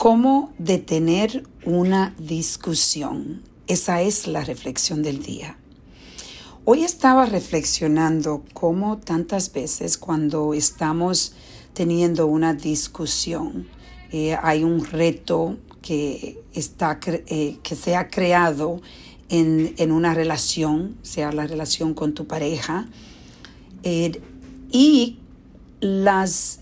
¿Cómo detener una discusión? Esa es la reflexión del día. Hoy estaba reflexionando cómo tantas veces cuando estamos teniendo una discusión, eh, hay un reto que, está, eh, que se ha creado en, en, una relación, sea la relación con tu pareja, eh, y las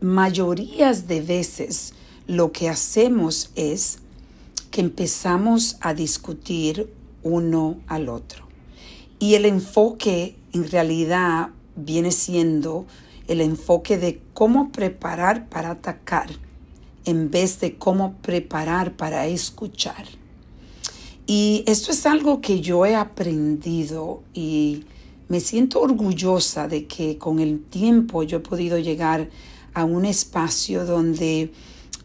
mayorías de veces lo que hacemos es que empezamos a discutir uno al otro. Y el enfoque en realidad viene siendo el enfoque de cómo preparar para atacar en vez de cómo preparar para escuchar. Y esto es algo que yo he aprendido y me siento orgullosa de que con el tiempo yo he podido llegar a un espacio donde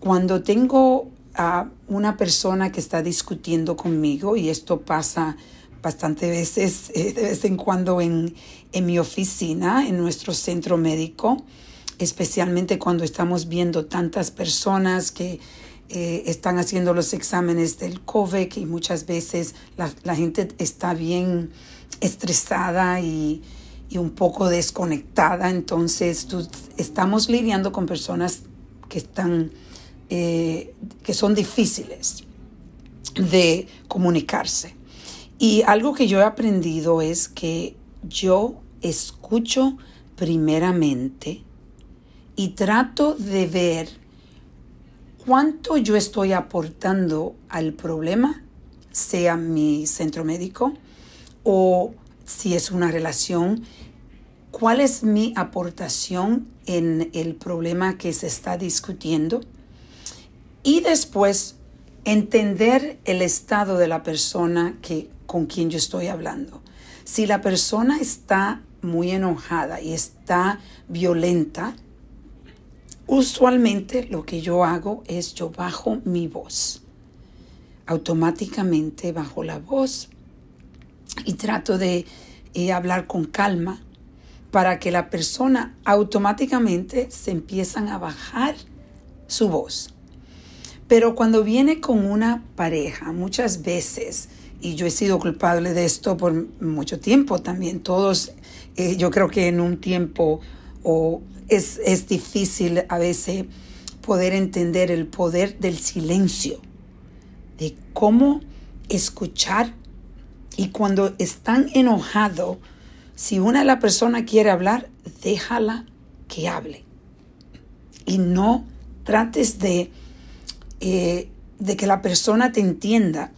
cuando tengo a una persona que está discutiendo conmigo, y esto pasa bastante veces, eh, de vez en cuando en, en mi oficina, en nuestro centro médico, especialmente cuando estamos viendo tantas personas que eh, están haciendo los exámenes del COVID y muchas veces la, la gente está bien estresada y, y, un poco desconectada. Entonces, tú, estamos lidiando con personas que están, eh, que son difíciles de comunicarse. Y algo que yo he aprendido es que yo escucho primeramente y trato de ver cuánto yo estoy aportando al problema, sea mi centro médico o si es una relación, cuál es mi aportación en el problema que se está discutiendo y después entender el estado de la persona que con quien yo estoy hablando. Si la persona está muy enojada y está violenta, usualmente lo que yo hago es yo bajo mi voz. Automáticamente bajo la voz y trato de eh, hablar con calma para que la persona automáticamente se empiezan a bajar su voz. Pero cuando viene con una pareja, muchas veces y yo he sido culpable de esto por mucho tiempo también. Todos, eh, yo creo que en un tiempo o es, es difícil a veces poder entender el poder del silencio, de cómo escuchar y cuando están enojados, si una de las personas quiere hablar, déjala que hable. Y no trates de, eh, de que la persona te entienda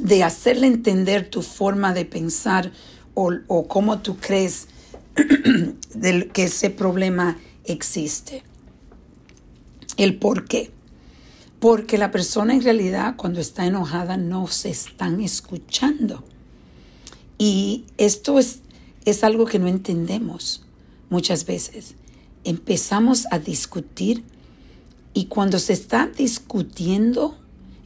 de hacerle entender tu forma de pensar o, cómo tú crees que ese problema existe. El por qué. Porque la persona en realidad cuando está enojada no se están escuchando. Y esto es, es algo que no entendemos muchas veces. Empezamos a discutir y cuando se está discutiendo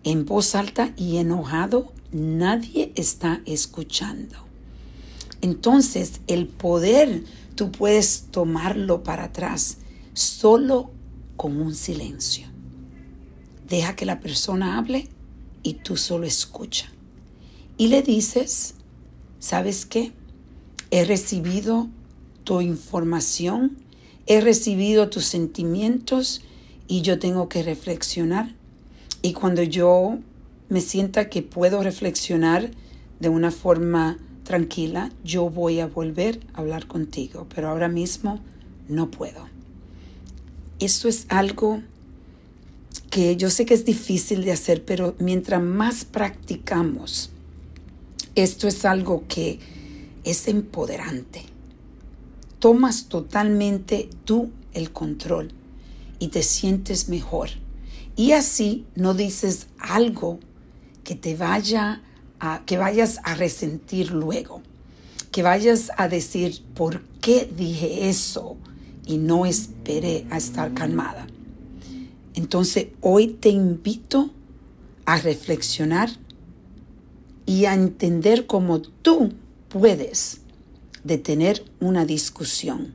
en voz alta y enojado, nadie está escuchando. Entonces, el poder tú puedes tomarlo para atrás solo con un silencio. Deja que la persona hable y tú solo escucha. Y le dices, ¿sabes qué? He recibido tu información, he recibido tus sentimientos y yo tengo que reflexionar. Y cuando yo me sienta que puedo reflexionar de una forma tranquila, yo voy a volver a hablar contigo, pero ahora mismo no puedo. Esto es algo que yo sé que es difícil de hacer, pero mientras más practicamos, esto es algo que es empoderante. Tomas totalmente tú el control y te sientes mejor. Y así no dices algo que te vaya a, que vayas a resentir luego, que vayas a decir, ¿por qué dije eso? Y no esperé a estar calmada. Entonces hoy te invito a reflexionar y a entender cómo tú puedes detener una discusión